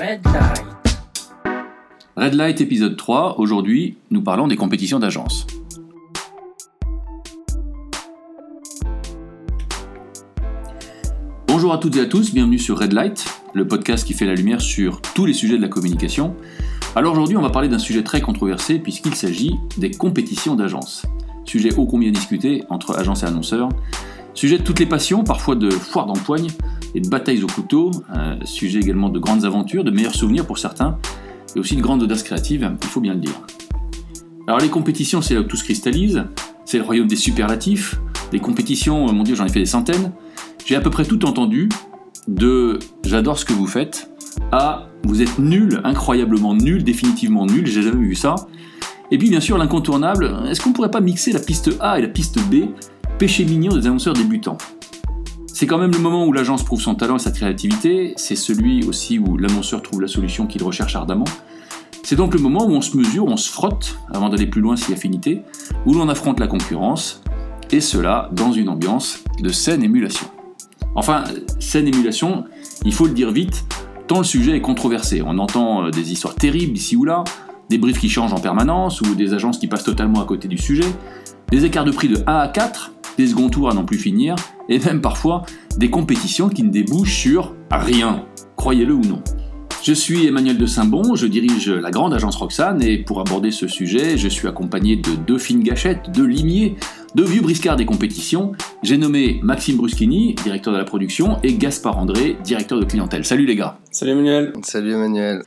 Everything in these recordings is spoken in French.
Red Light. Red Light épisode 3, aujourd'hui nous parlons des compétitions d'agence. Bonjour à toutes et à tous, bienvenue sur Red Light, le podcast qui fait la lumière sur tous les sujets de la communication. Alors aujourd'hui on va parler d'un sujet très controversé puisqu'il s'agit des compétitions d'agence. Sujet ô combien discuté entre agence et annonceurs. Sujet de toutes les passions, parfois de foires d'empoigne et de batailles au couteau. Euh, sujet également de grandes aventures, de meilleurs souvenirs pour certains et aussi de grandes audaces créatives, il faut bien le dire. Alors les compétitions, c'est là où tout se cristallise, c'est le royaume des superlatifs. Les compétitions, euh, mon dieu, j'en ai fait des centaines. J'ai à peu près tout entendu, de j'adore ce que vous faites, à vous êtes nul, incroyablement nul, définitivement nul, j'ai jamais vu ça. Et puis bien sûr l'incontournable, est-ce qu'on pourrait pas mixer la piste A et la piste B, péché mignon des annonceurs débutants c'est quand même le moment où l'agence prouve son talent et sa créativité, c'est celui aussi où l'annonceur trouve la solution qu'il recherche ardemment. C'est donc le moment où on se mesure, on se frotte, avant d'aller plus loin si affinité, où l'on affronte la concurrence, et cela dans une ambiance de saine émulation. Enfin, saine émulation, il faut le dire vite, tant le sujet est controversé. On entend euh, des histoires terribles ici ou là, des briefs qui changent en permanence, ou des agences qui passent totalement à côté du sujet, des écarts de prix de 1 à 4, des second tours à n'en plus finir, et même parfois des compétitions qui ne débouchent sur rien, croyez-le ou non. Je suis Emmanuel de Saint-Bon, je dirige la grande agence Roxane et pour aborder ce sujet, je suis accompagné de deux fines gâchettes, deux limiers, deux vieux briscards des compétitions. J'ai nommé Maxime Bruschini, directeur de la production, et Gaspard André, directeur de clientèle. Salut les gars. Salut Emmanuel. Salut Emmanuel.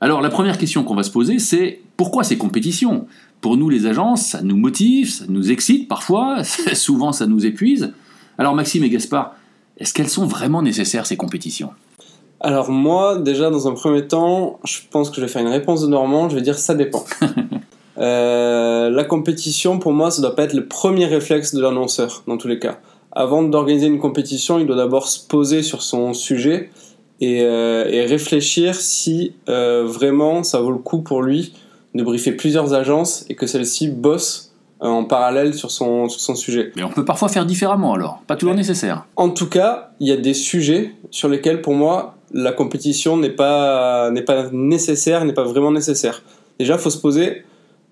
Alors la première question qu'on va se poser, c'est pourquoi ces compétitions? Pour nous les agences, ça nous motive, ça nous excite parfois, souvent ça nous épuise. Alors Maxime et Gaspard, est-ce qu'elles sont vraiment nécessaires ces compétitions? Alors moi, déjà dans un premier temps, je pense que je vais faire une réponse de Normand, je vais dire ça dépend. Euh, la compétition, pour moi, ça doit pas être le premier réflexe de l'annonceur, dans tous les cas. Avant d'organiser une compétition, il doit d'abord se poser sur son sujet et, euh, et réfléchir si euh, vraiment ça vaut le coup pour lui de briefer plusieurs agences et que celles-ci bossent euh, en parallèle sur son, sur son sujet. Mais on peut parfois faire différemment alors, pas toujours nécessaire. En tout cas, il y a des sujets sur lesquels, pour moi, la compétition n'est pas, n'est pas nécessaire, n'est pas vraiment nécessaire. Déjà, il faut se poser,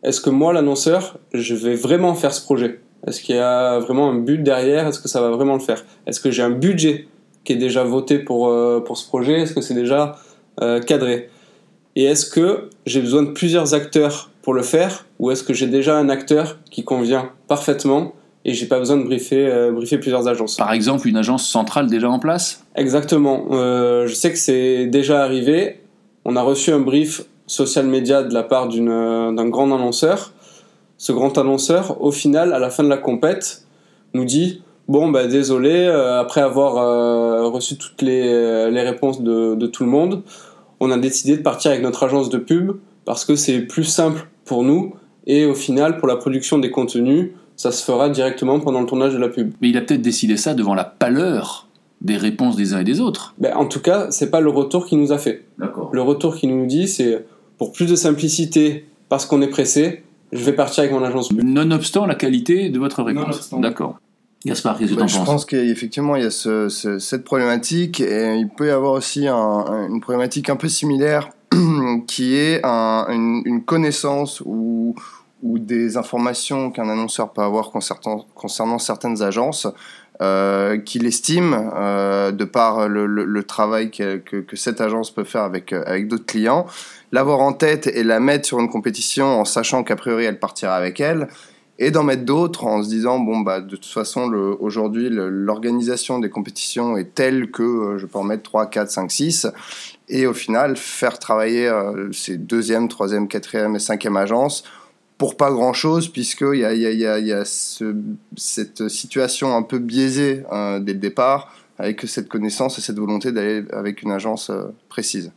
est-ce que moi, l'annonceur, je vais vraiment faire ce projet? Est-ce qu'il y a vraiment un but derrière? Est-ce que ça va vraiment le faire? Est-ce que j'ai un budget? Qui est déjà voté pour, euh, pour ce projet Est-ce que c'est déjà euh, cadré? Et est-ce que j'ai besoin de plusieurs acteurs pour le faire ou est-ce que j'ai déjà un acteur qui convient parfaitement et j'ai pas besoin de briefer, euh, briefer plusieurs agences? Par exemple, une agence centrale déjà en place? Exactement. Je sais que c'est déjà arrivé. On a reçu un brief social media de la part d'une, d'un grand annonceur. Ce grand annonceur, au final, à la fin de la compète, nous dit Bon, bah, désolé, euh, après avoir euh, reçu toutes les, euh, les réponses de, de tout le monde, on a décidé de partir avec notre agence de pub parce que c'est plus simple pour nous et au final, pour la production des contenus, ça se fera directement pendant le tournage de la pub. Mais il a peut-être décidé ça devant la pâleur des réponses des uns et des autres. Ben, en tout cas, c'est pas le retour qu'il nous a fait. Le retour qu'il nous dit, c'est pour plus de simplicité, parce qu'on est pressé, je vais partir avec mon agence pub. Nonobstant la qualité de votre réponse. D'accord. Gaspard, qu'est-ce que t'en je penses pense qu'effectivement, il y a ce- ce- cette problématique et il peut y avoir aussi un- un- une problématique un peu similaire qui est un- une, une connaissance ou, ou des informations qu'un annonceur peut avoir concernant, concernant certaines agences euh, qu'il estime, euh, de par le, le- le travail que, que- que cette agence peut faire avec, avec d'autres clients, l'avoir en tête et la mettre sur une compétition en sachant qu'a priori elle partira avec elle, et d'en mettre d'autres en se disant bon bah de toute façon aujourd'hui l'organisation des compétitions est telle que euh, je peux en mettre 3, 4, 5, 6 et au final faire travailler euh, ces deuxième, troisième, quatrième et cinquième agences pour pas grand chose puisqu'il y a, y a, y y a ce- cette situation un peu biaisée euh, dès le départ avec cette connaissance et cette volonté d'aller avec une agence euh, précise.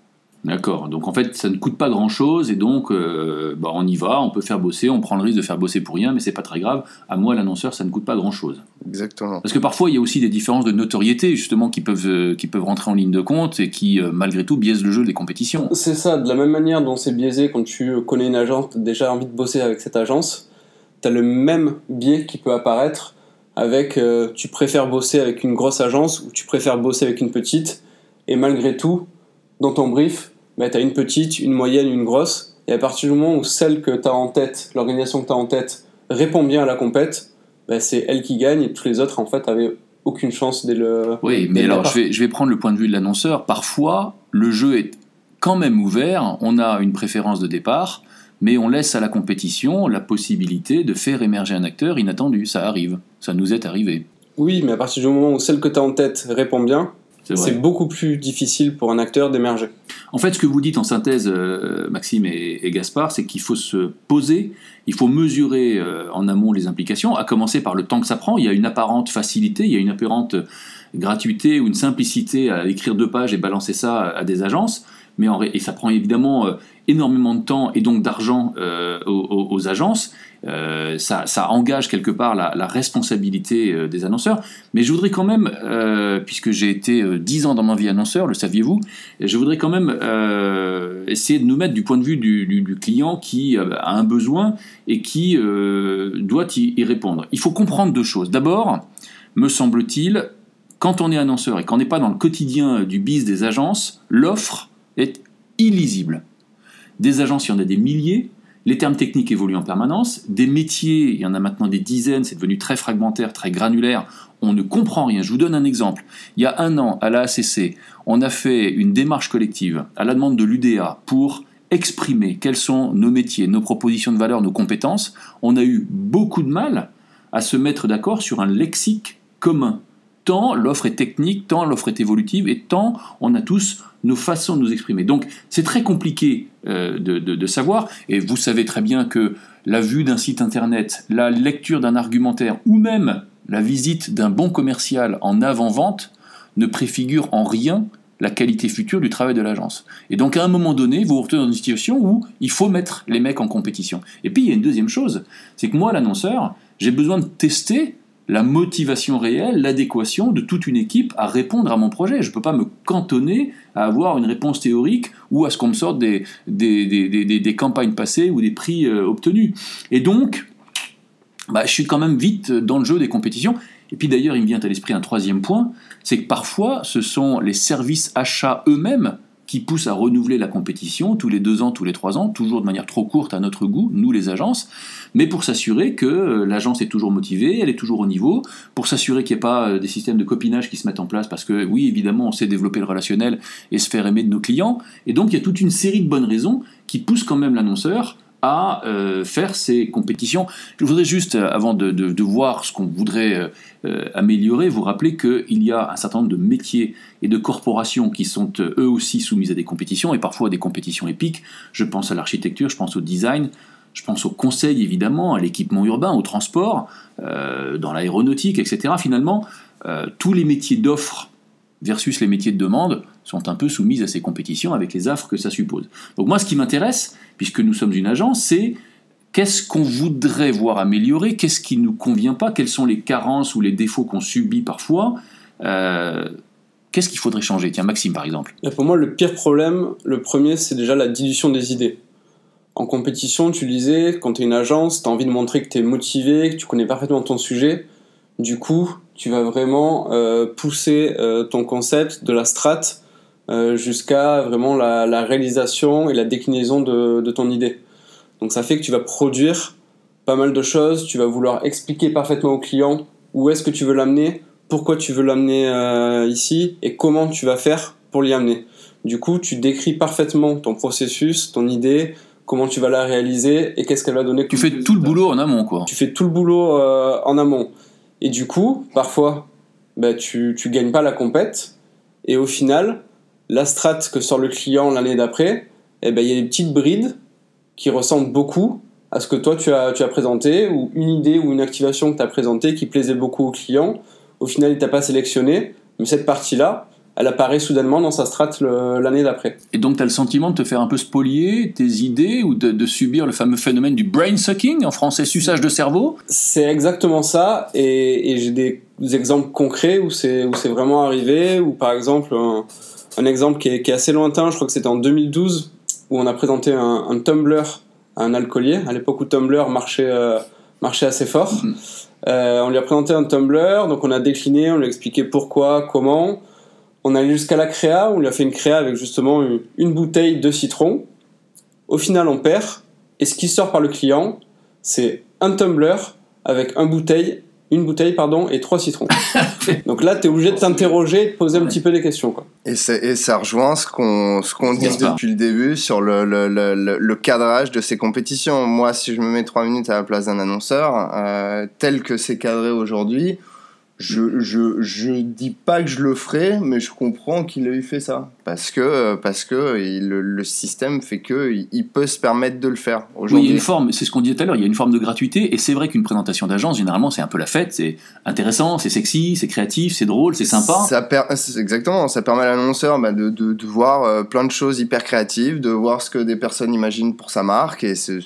D'accord. Donc en fait, ça ne coûte pas grand-chose et donc euh, bah, on y va, on peut faire bosser, on prend le risque de faire bosser pour rien, mais c'est pas très grave. À moi, l'annonceur, ça ne coûte pas grand-chose. Exactement. Parce que parfois, il y a aussi des différences de notoriété justement qui peuvent euh, qui peuvent rentrer en ligne de compte et qui euh, malgré tout biaisent le jeu des compétitions. C'est ça, de la même manière dont c'est biaisé quand tu connais une agence, tu as déjà envie de bosser avec cette agence, tu as le même biais qui peut apparaître avec euh, tu préfères bosser avec une grosse agence ou tu préfères bosser avec une petite, et malgré tout, dans ton brief, bah, tu as une petite, une moyenne, une grosse. Et à partir du moment où celle que tu as en tête, l'organisation que tu as en tête, répond bien à la compète, bah, c'est elle qui gagne et tous les autres, en fait, avaient aucune chance dès le. Oui, mais alors je vais, je vais prendre le point de vue de l'annonceur. Parfois, le jeu est quand même ouvert, on a une préférence de départ, mais on laisse à la compétition la possibilité de faire émerger un acteur inattendu. Ça arrive, ça nous est arrivé. Oui, mais à partir du moment où celle que tu as en tête répond bien, C'est beaucoup plus difficile pour un acteur d'émerger. En fait, ce que vous dites en synthèse, euh, Maxime et, et Gaspard, c'est qu'il faut se poser, il faut mesurer euh, en amont les implications, à commencer par le temps que ça prend. Il y a une apparente facilité, il y a une apparente gratuité ou une simplicité à écrire deux pages et balancer ça à des agences. Mais en et ça prend évidemment euh, énormément de temps et donc d'argent euh, aux, agences. Euh, ça, engage quelque part la, responsabilité euh, des annonceurs. Mais je voudrais quand même, puisque j'ai été euh, 10 ans dans ma vie annonceur, le saviez-vous, je voudrais quand même essayer de nous mettre du point de vue du, client qui a un besoin et qui doit y, y répondre. Il faut comprendre deux choses. D'abord, me semble-t-il, quand on est annonceur et qu'on n'est pas dans le quotidien du biz des agences, l'offre est illisible. Des agences, il y en a des milliers. Les termes techniques évoluent en permanence. Des métiers, il y en a maintenant des dizaines. C'est devenu très fragmentaire, très granulaire. On ne comprend rien. Je vous donne un exemple. Il y a un an, à la ACC, on a fait une démarche collective à la demande de l'UDA pour exprimer quels sont nos métiers, nos propositions de valeur, nos compétences. On a eu beaucoup de mal à se mettre d'accord sur un lexique commun. Tant l'offre est technique, tant l'offre est évolutive, et tant on a tous nos façons de nous exprimer. Donc c'est très compliqué de, de- de savoir, et vous savez très bien que la vue d'un site internet, la lecture d'un argumentaire, ou même la visite d'un bon commercial en avant-vente ne préfigure en rien la qualité future du travail de l'agence. Et donc à un moment donné, vous vous retrouvez dans une situation où il faut mettre les mecs en compétition. Et puis il y a une deuxième chose, c'est que moi, l'annonceur, j'ai besoin de tester la motivation réelle, l'adéquation de toute une équipe à répondre à mon projet. Je ne peux pas me cantonner à avoir une réponse théorique ou à ce qu'on me sorte des, des, campagnes passées ou des prix euh, obtenus. Et donc, bah, je suis quand même vite dans le jeu des compétitions. Et puis d'ailleurs, il me vient à l'esprit un troisième point, c'est que parfois, ce sont les services achats eux-mêmes qui poussent à renouveler la compétition tous les deux ans, tous les trois ans, toujours de manière trop courte à notre goût, nous les agences, mais pour s'assurer que euh, l'agence est toujours motivée, elle est toujours au niveau, pour s'assurer qu'il n'y ait pas euh, des systèmes de copinage qui se mettent en place, parce que oui, évidemment, on sait développer le relationnel et se faire aimer de nos clients, et donc il y a toute une série de bonnes raisons qui poussent quand même l'annonceur euh, faire ces compétitions. Je voudrais juste, euh, avant de, voir ce qu'on voudrait euh, améliorer, vous rappeler qu'il y a un certain nombre de métiers et de corporations qui sont eux aussi soumises à des compétitions, et parfois à des compétitions épiques. Je pense à l'architecture, je pense au design, je pense au conseil évidemment, à l'équipement urbain, au transport, dans l'aéronautique, etc. Finalement, tous les métiers d'offre versus les métiers de demande sont un peu soumis à ces compétitions avec les affres que ça suppose. Donc moi, ce qui m'intéresse, puisque nous sommes une agence, c'est qu'est-ce qu'on voudrait voir améliorer, qu'est-ce qui ne nous convient pas, quelles sont les carences ou les défauts qu'on subit parfois, euh, qu'est-ce qu'il faudrait changer? Tiens, Maxime par exemple. Et pour moi, le pire problème, le premier, c'est déjà la dilution des idées. En compétition, tu disais, quand tu es une agence, tu as envie de montrer que tu es motivé, que tu connais parfaitement ton sujet. Du coup, tu vas vraiment euh, pousser euh, ton concept de la strat euh, jusqu'à vraiment la, la réalisation et la déclinaison de, de ton idée. Donc ça fait que tu vas produire pas mal de choses, tu vas vouloir expliquer parfaitement au client où est-ce que tu veux l'amener, pourquoi tu veux l'amener euh, ici et comment tu vas faire pour l'y amener. Du coup, tu décris parfaitement ton processus, ton idée, comment tu vas la réaliser et qu'est-ce qu'elle va donner. Tu fais tout le boulot en amont, quoi. Tu fais tout le boulot euh, en amont. Et du coup, parfois, bah, tu, tu gagnes pas la compète. Et au final, la strat que sort le client l'année d'après, eh ben, il y a des petites brides qui ressemblent beaucoup à ce que toi tu as, tu as présenté, ou une idée ou une activation que tu as présentée qui plaisait beaucoup au client. Au final, il t'a pas sélectionné, mais cette partie-là, elle apparaît soudainement dans sa strat le- l'année d'après. Et donc, tu as le sentiment de te faire un peu spolier tes idées ou de, de subir le fameux phénomène du brain sucking, en français suçage de cerveau? C'est exactement ça, et, et j'ai des exemples concrets où c'est où vraiment arrivé, ou par exemple un, un exemple qui est, qui est assez lointain, je crois que c'était en 2012, où on a présenté un, un Tumblr à un alcoolier, à l'époque où Tumblr marchait, euh, marchait assez fort. Mhm. Euh, on lui a présenté un Tumblr, donc on a décliné, on lui a expliqué pourquoi, comment. On allait jusqu'à la créa, on lui a fait une créa avec justement une, une bouteille de citron. Au final, on perd. Et ce qui sort par le client, c'est un tumbler avec un bouteille, une bouteille pardon, et trois citrons. Donc là, tu es obligé de t'interroger, de poser un petit peu des questions. Quoi. Et, c'est- et ça rejoint ce qu'on ce qu'on dit depuis le début sur le, le, le, le- le cadrage de ces compétitions. Moi, si je me mets trois minutes à la place d'un annonceur, euh, tel que c'est cadré aujourd'hui, je, je, je dis pas que je le ferai, mais je comprends qu'il ait fait ça. Parce que, parce que il- le, système fait que il, peut se permettre de le faire Oui, il y a aujourd'hui. une forme, c'est ce qu'on disait tout à l'heure, il y a une forme de gratuité, et c'est vrai qu'une présentation d'agence, généralement, c'est un peu la fête, c'est intéressant, c'est sexy, c'est créatif, c'est drôle, c'est sympa. Ça per- exactement, ça permet à l'annonceur bah, de, de, de voir euh, plein de choses hyper créatives, de voir ce que des personnes imaginent pour sa marque, et c'est,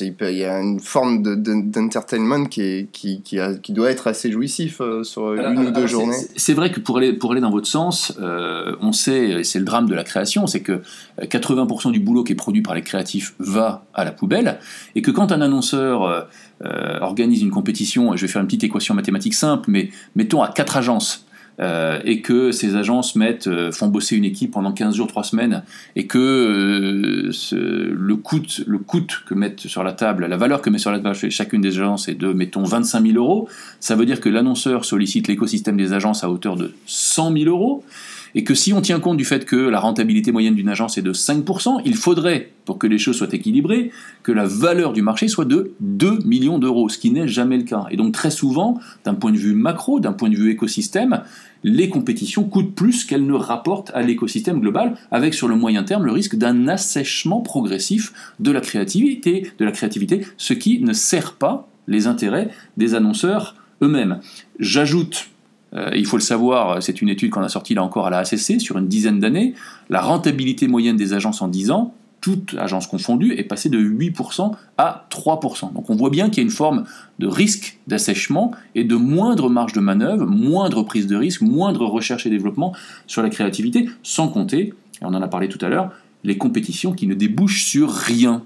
hyper- il y a une forme de, de- d'entertainment qui, est, qui, qui, a- qui doit être assez jouissif euh, sur une ou deux Alors, journées. c'est- vrai que pour aller, pour aller dans votre sens, euh, on sait, c'est le drame de la création, c'est que euh, 80% du boulot qui est produit par les créatifs va à la poubelle, et que quand un annonceur euh, euh, organise une compétition, je vais faire une petite équation mathématique simple, mais mettons à quatre agences, euh, et que ces agences mettent, euh, font bosser une équipe pendant 15 jours, 3 semaines, et que euh, le, coût, le coût que mettent sur la table, la valeur que met sur la table chacune des agences est de, mettons, 25 000 euros, ça veut dire que l'annonceur sollicite l'écosystème des agences à hauteur de 100 000 euros, et que si on tient compte du fait que la rentabilité moyenne d'une agence est de 5%, il faudrait, pour que les choses soient équilibrées, que la valeur du marché soit de 2 millions d'euros, ce qui n'est jamais le cas. Et donc très souvent, d'un point de vue macro, d'un point de vue écosystème, les compétitions coûtent plus qu'elles ne rapportent à l'écosystème global, avec sur le moyen terme le risque d'un assèchement progressif de la créativité, de la créativité, ce qui ne sert pas les intérêts des annonceurs eux-mêmes. J'ajoute euh, il faut le savoir, c'est une étude qu'on a sortie là encore à la ACC sur une dizaine d'années. La rentabilité moyenne des agences en 10 ans, toutes agences confondues, est passée de 8% à 3%. Donc on voit bien qu'il y a une forme de risque d'assèchement et de moindre marge de manœuvre, moindre prise de risque, moindre recherche et développement sur la créativité, sans compter, et on en a parlé tout à l'heure, les compétitions qui ne débouchent sur rien.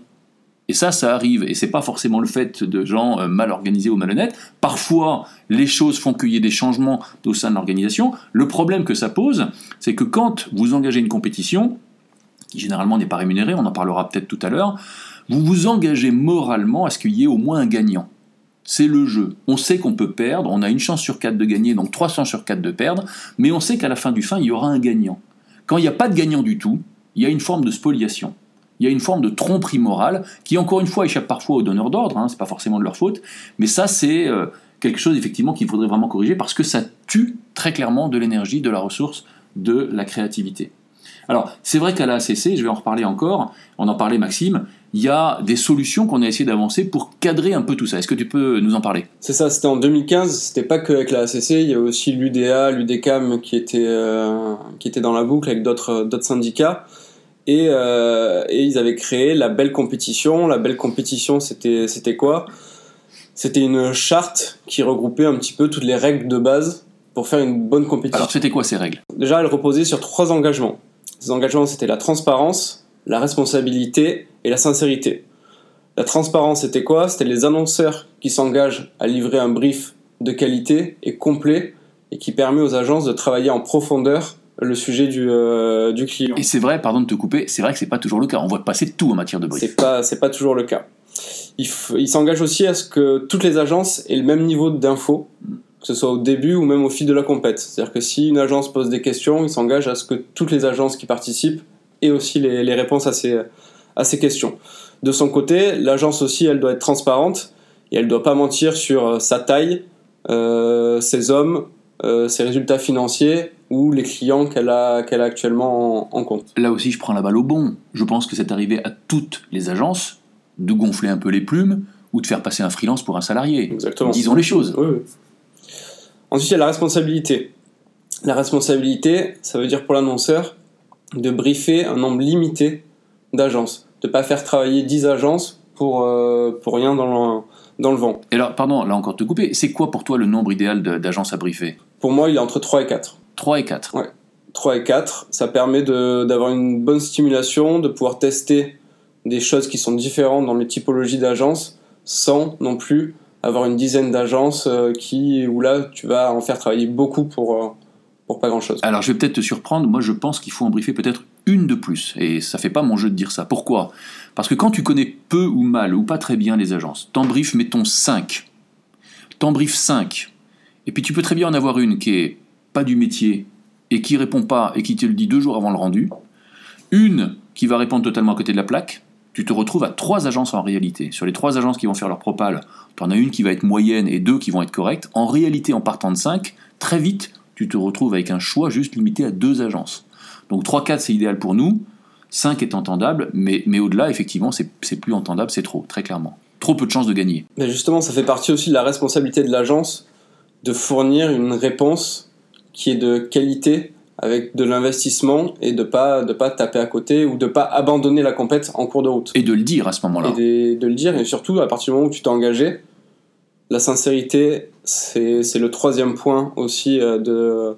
Et ça, ça arrive, et c'est pas forcément le fait de gens euh, mal organisés ou malhonnêtes. Parfois, les choses font qu'il y ait des changements au sein de l'organisation. Le problème que ça pose, c'est que quand vous engagez une compétition, qui généralement n'est pas rémunérée, on en parlera peut-être tout à l'heure, vous vous engagez moralement à ce qu'il y ait au moins un gagnant. C'est le jeu. On sait qu'on peut perdre, on a une chance sur quatre de gagner, donc trois chances sur quatre de perdre, mais on sait qu'à la fin du fin, il y aura un gagnant. Quand il n'y a pas de gagnant du tout, il y a une forme de spoliation il y a une forme de tromperie morale qui, encore une fois, échappe parfois aux donneurs d'ordre, hein, c'est pas forcément de leur faute, mais ça, c'est euh, quelque chose effectivement qu'il faudrait vraiment corriger parce que ça tue très clairement de l'énergie, de la ressource, de la créativité. Alors, c'est vrai qu'à la ACC, je vais en reparler encore, on en parlait Maxime, il y a des solutions qu'on a essayé d'avancer pour cadrer un peu tout ça. Est-ce que tu peux nous en parler? C'est ça, c'était en 2015, c'était pas que avec la il y a aussi l'UDA, l'UDECAM qui était, euh, qui était dans la boucle avec d'autres syndicats. Et, euh, et ils avaient créé la belle compétition. La belle compétition, c'était c'était quoi? C'était une charte qui regroupait un petit peu toutes les règles de base pour faire une bonne compétition. Alors, c'était quoi ces règles? Déjà, elle reposait sur trois engagements. Ces engagements, c'était la transparence, la responsabilité et la sincérité. La transparence, c'était quoi? C'était les annonceurs qui s'engagent à livrer un brief de qualité et complet et qui permet aux agences de travailler en profondeur le sujet du, euh, du client. Et c'est vrai, pardon de te couper, c'est vrai que c'est pas toujours le cas. On voit passer tout en matière de brief. C'est pas, c'est pas toujours le cas. Il, s'engage aussi à ce que toutes les agences aient le même niveau d'info, que ce soit au début ou même au fil de la compète. C'est-à-dire que si une agence pose des questions, il s'engage à ce que toutes les agences qui participent aient aussi les, les réponses à ces, à ces questions. De son côté, l'agence aussi, elle doit être transparente et elle doit pas mentir sur euh, sa taille, euh, ses hommes, euh, ses résultats financiers ou les clients qu'elle a, qu'elle a actuellement en- en compte. Là aussi, je prends la balle au bon. Je pense que c'est arrivé à toutes les agences de gonfler un peu les plumes ou de faire passer un freelance pour un salarié. Exactement. Disons les choses. Oui, oui. Ensuite, il y a la responsabilité. La responsabilité, ça veut dire pour l'annonceur de briefer un nombre limité d'agences. De ne pas faire travailler 10 agences pour, euh, pour rien dans le, dans le vent. Et alors, pardon, là encore te couper, c'est quoi pour toi le nombre idéal d'agences à briefer? Pour moi, il est entre 3 et 4. 3 et 4. 3 et 4, ça permet d'avoir une bonne stimulation, de pouvoir tester des choses qui sont différentes dans les typologies d'agences, sans non plus avoir une dizaine d'agences euh, qui où là tu vas en faire travailler beaucoup pour, euh, pour pas grand-chose. Alors je vais peut-être te surprendre, moi je pense qu'il faut en briefer peut-être une de plus, et ça fait pas mon jeu de dire ça. Pourquoi? Parce que quand tu connais peu ou mal ou pas très bien les agences, t'en briefes mettons 5, t'en briefes 5, et puis tu peux très bien en avoir une qui est pas du métier et qui répond pas et qui te le dit deux jours avant le rendu, une qui va répondre totalement à côté de la plaque, tu te retrouves à trois agences en réalité. Sur les trois agences qui vont faire leur propale, tu en as une qui va être moyenne et deux qui vont être correctes. En réalité, en partant de 5, très vite, tu te retrouves avec un choix juste limité à deux agences. Donc 3-4, c'est idéal pour nous. 5 est entendable, mais, mais au-delà, effectivement, c'est plus entendable, c'est trop, très clairement. Trop peu de chances de gagner. Mais justement, ça fait partie aussi de la responsabilité de l'agence de fournir une réponse qui est de qualité avec de l'investissement et de pas de pas taper à côté ou de pas abandonner la compète en cours de route. Et de le dire à ce moment-là. Et de, de, le dire et surtout à partir du moment où tu t'es engagé, la sincérité c'est le troisième point aussi euh, de,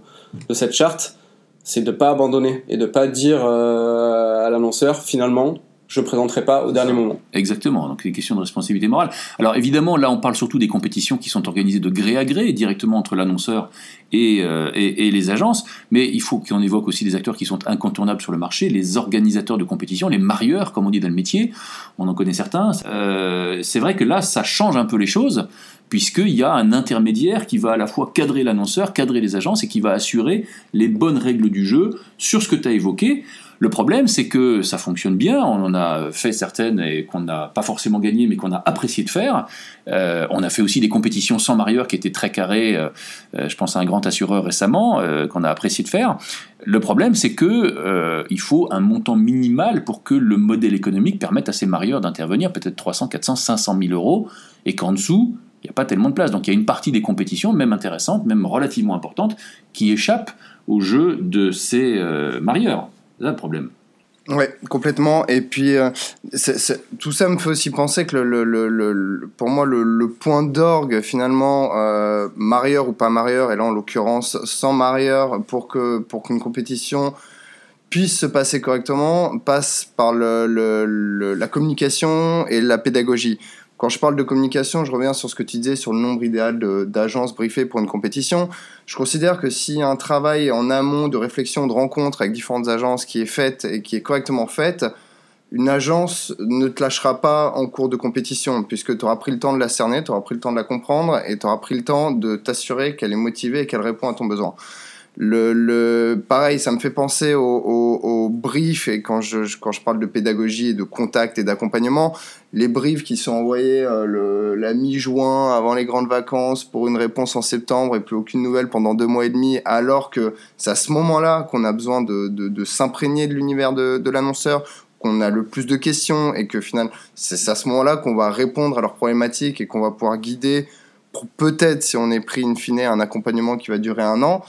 de cette charte, c'est de pas abandonner et de pas dire euh, à l'annonceur finalement je ne présenterai pas au dernier moment. Exactement, donc c'est une question de responsabilité morale. Alors évidemment, là on parle surtout des compétitions qui sont organisées de gré à gré, directement entre l'annonceur et, euh, et, les agences, mais il faut qu'on évoque aussi des acteurs qui sont incontournables sur le marché, les organisateurs de compétitions, les marieurs, comme on dit dans le métier, on en connaît certains. Euh, c'est vrai que là, ça change un peu les choses, puisqu'il y a un intermédiaire qui va à la fois cadrer l'annonceur, cadrer les agences, et qui va assurer les bonnes règles du jeu sur ce que tu as évoqué. Le problème, c'est que ça fonctionne bien. On en a fait certaines et qu'on n'a pas forcément gagné, mais qu'on a apprécié de faire. Euh, on a fait aussi des compétitions sans marieur qui étaient très carrées. Euh, euh, je pense à un grand assureur récemment qu'on a apprécié de faire. Le problème, c'est que il faut un montant minimal pour que le modèle économique permette à ces marieurs d'intervenir, peut-être 300, 400, 500 000 euros, et qu'en dessous, il n'y a pas tellement de place. Donc il y a une partie des compétitions, même intéressante, même relativement importante, qui échappe au jeu de ces marieurs. C'est le problème. Oui, complètement. Et puis, euh, tout ça me fait aussi penser que pour moi, le, point d'orgue, finalement, euh, marieur ou pas marieur, et là en l'occurrence sans marieur, pour que pour qu'une compétition puisse se passer correctement, passe par la communication et la pédagogie. Quand je parle de communication, je reviens sur ce que tu disais sur le nombre idéal d'agences briefées pour une compétition. Je considère que a un travail en amont de réflexion, de rencontre avec différentes agences qui est fait et qui est correctement fait, une agence ne te lâchera pas en cours de compétition, puisque tu auras pris le temps de la cerner, tu auras pris le temps de la comprendre et tu auras pris le temps de t'assurer qu'elle est motivée et qu'elle répond à ton besoin. Le, le, pareil, ça me fait penser au, au, brief, et quand je, quand je parle de pédagogie et de contact et d'accompagnement, les briefs qui sont envoyés euh, le, la mi-juin avant les grandes vacances pour une réponse en septembre et plus aucune nouvelle pendant deux mois et demi, alors que c'est à ce moment-là qu'on a besoin de, s'imprégner de l'univers de, de l'annonceur, qu'on a le plus de questions et que finalement, c'est à ce moment-là qu'on va répondre à leurs problématiques et qu'on va pouvoir guider peut-être, si on est pris in fine, un accompagnement qui va durer un an.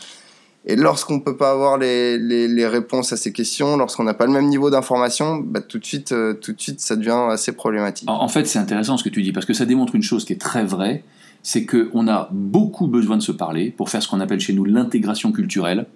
Et lorsqu'on ne peut pas avoir les, les, réponses à ces questions, lorsqu'on n'a pas le même niveau d'information, bah, tout, de suite, euh, tout de suite, ça devient assez problématique. En, fait, c'est intéressant ce que tu dis, parce que ça démontre une chose qui est très vraie, c'est qu'on a beaucoup besoin de se parler pour faire ce qu'on appelle chez nous l'intégration culturelle,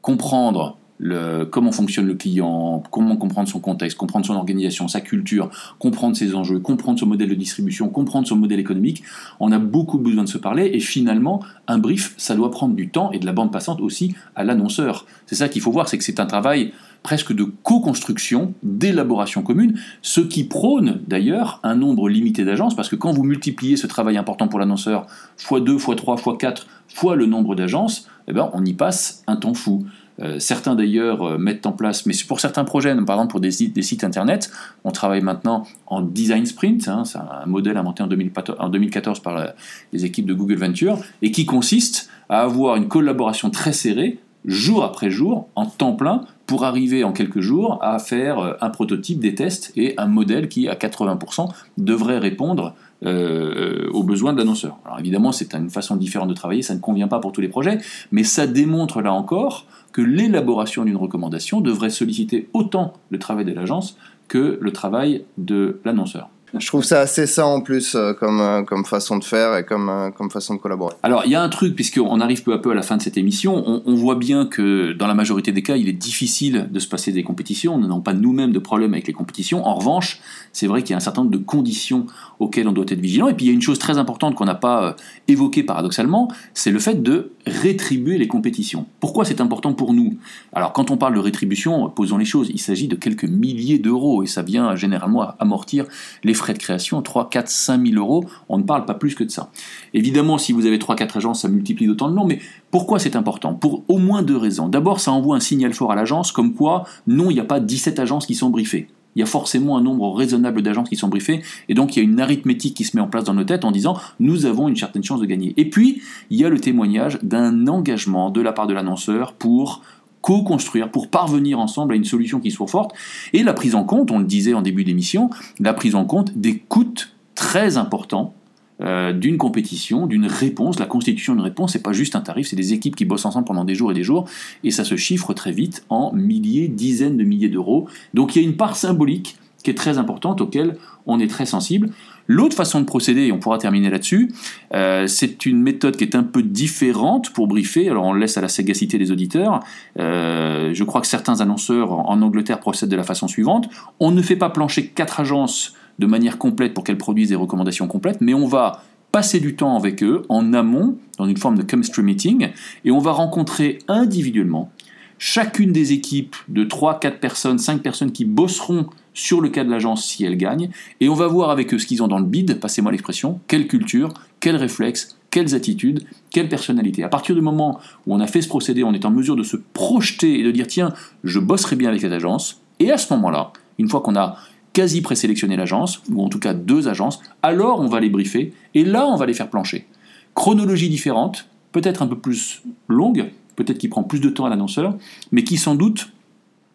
comprendre le, comment fonctionne le client, comment comprendre son contexte, comprendre son organisation, sa culture, comprendre ses enjeux, comprendre son modèle de distribution, comprendre son modèle économique. On a beaucoup besoin de se parler et finalement, un brief, ça doit prendre du temps et de la bande passante aussi à l'annonceur. C'est ça qu'il faut voir, c'est que c'est un travail presque de co-construction, d'élaboration commune, ce qui prône d'ailleurs un nombre limité d'agences, parce que quand vous multipliez ce travail important pour l'annonceur fois 2, fois 3, fois 4, fois le nombre d'agences, eh ben, on y passe un temps fou. Euh, certains d'ailleurs euh, mettent en place, mais pour certains projets, par exemple pour des, sites internet, on travaille maintenant en design sprint, hein, c'est un modèle inventé en 2014, par les équipes de Google Venture, et qui consiste à avoir une collaboration très serrée, jour après jour, en temps plein, pour arriver en quelques jours à faire euh, un prototype, des tests et un modèle qui, à 80%, devrait répondre aux besoins de l'annonceur. Alors évidemment, c'est une façon différente de travailler, ça ne convient pas pour tous les projets, mais ça démontre là encore que l'élaboration d'une recommandation devrait solliciter autant le travail de l'agence que le travail de l'annonceur. Je trouve ça assez ça en plus euh, comme, euh, comme façon de faire et comme, euh, comme façon de collaborer. Alors, il y a un truc, puisqu'on arrive peu à peu à la fin de cette émission, on, on voit bien que dans la majorité des cas, il est difficile de se passer des compétitions. Nous n'avons pas nous-mêmes de problème avec les compétitions. En revanche, c'est vrai qu'il y a un certain nombre de conditions auxquelles on doit être vigilant. Et puis, il y a une chose très importante qu'on n'a pas évoquée paradoxalement, c'est le fait de rétribuer les compétitions. Pourquoi c'est important pour nous? Alors, quand on parle de rétribution, posons les choses, il s'agit de quelques milliers d'euros et ça vient généralement amortir les frais de création, 3, 4, 5 000 euros. On ne parle pas plus que de ça. Évidemment, si vous avez 3, 4 agences, ça multiplie d'autant de noms, mais pourquoi c'est important? Pour au moins deux raisons. D'abord, ça envoie un signal fort à l'agence, comme quoi, non, il n'y a pas 17 agences qui sont briefées il y a forcément un nombre raisonnable d'agences qui sont briefées, et donc il y a une arithmétique qui se met en place dans nos têtes en disant nous avons une certaine chance de gagner. Et puis, il y a le témoignage d'un engagement de la part de l'annonceur pour co-construire, pour parvenir ensemble à une solution qui soit forte, et la prise en compte, on le disait en début d'émission, la prise en compte des coûts très importants euh, d'une compétition, d'une réponse. La constitution d'une réponse, c'est pas juste un tarif, c'est des équipes qui bossent ensemble pendant des jours et des jours, et ça se chiffre très vite en milliers, dizaines de milliers d'euros. Donc il y a une part symbolique qui est très importante, auquel on est très sensible. L'autre façon de procéder, et on pourra terminer là-dessus, euh, c'est une méthode qui est un peu différente pour briefer, alors on laisse à la sagacité des auditeurs. Euh, je crois que certains annonceurs en Angleterre procèdent de la façon suivante. On ne fait pas plancher quatre agences de manière complète pour qu'elles produisent des recommandations complètes, mais on va passer du temps avec eux en amont, dans une forme de chemistry meeting, et on va rencontrer individuellement chacune des équipes de 3, 4 personnes, 5 personnes qui bosseront sur le cas de l'agence si elle gagne, et on va voir avec eux ce qu'ils ont dans le bid, passez-moi l'expression, quelle culture, quels réflexes, quelles attitudes, quelle personnalité. À partir du moment où on a fait ce procédé, on est en mesure de se projeter et de dire tiens, je bosserai bien avec cette agence, et à ce moment-là, une fois qu'on a quasi présélectionner l'agence, ou en tout cas deux agences, alors on va les briefer, et là on va les faire plancher. Chronologie différente, peut-être un peu plus longue, peut-être qui prend plus de temps à l'annonceur, mais qui sans doute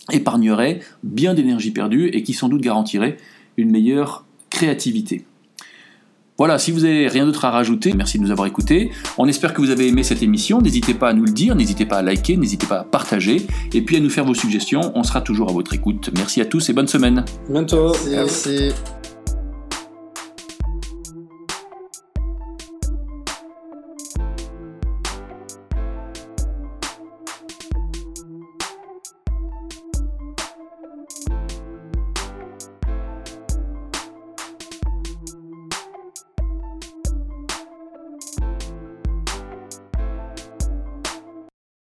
épargnerait bien d'énergie perdue et qui sans doute garantirait une meilleure créativité. Voilà, si vous n'avez rien d'autre à rajouter, merci de nous avoir écoutés. On espère que vous avez aimé cette émission. N'hésitez pas à nous le dire, n'hésitez pas à liker, n'hésitez pas à partager et puis à nous faire vos suggestions. On sera toujours à votre écoute. Merci à tous et bonne semaine. Bientôt. Merci.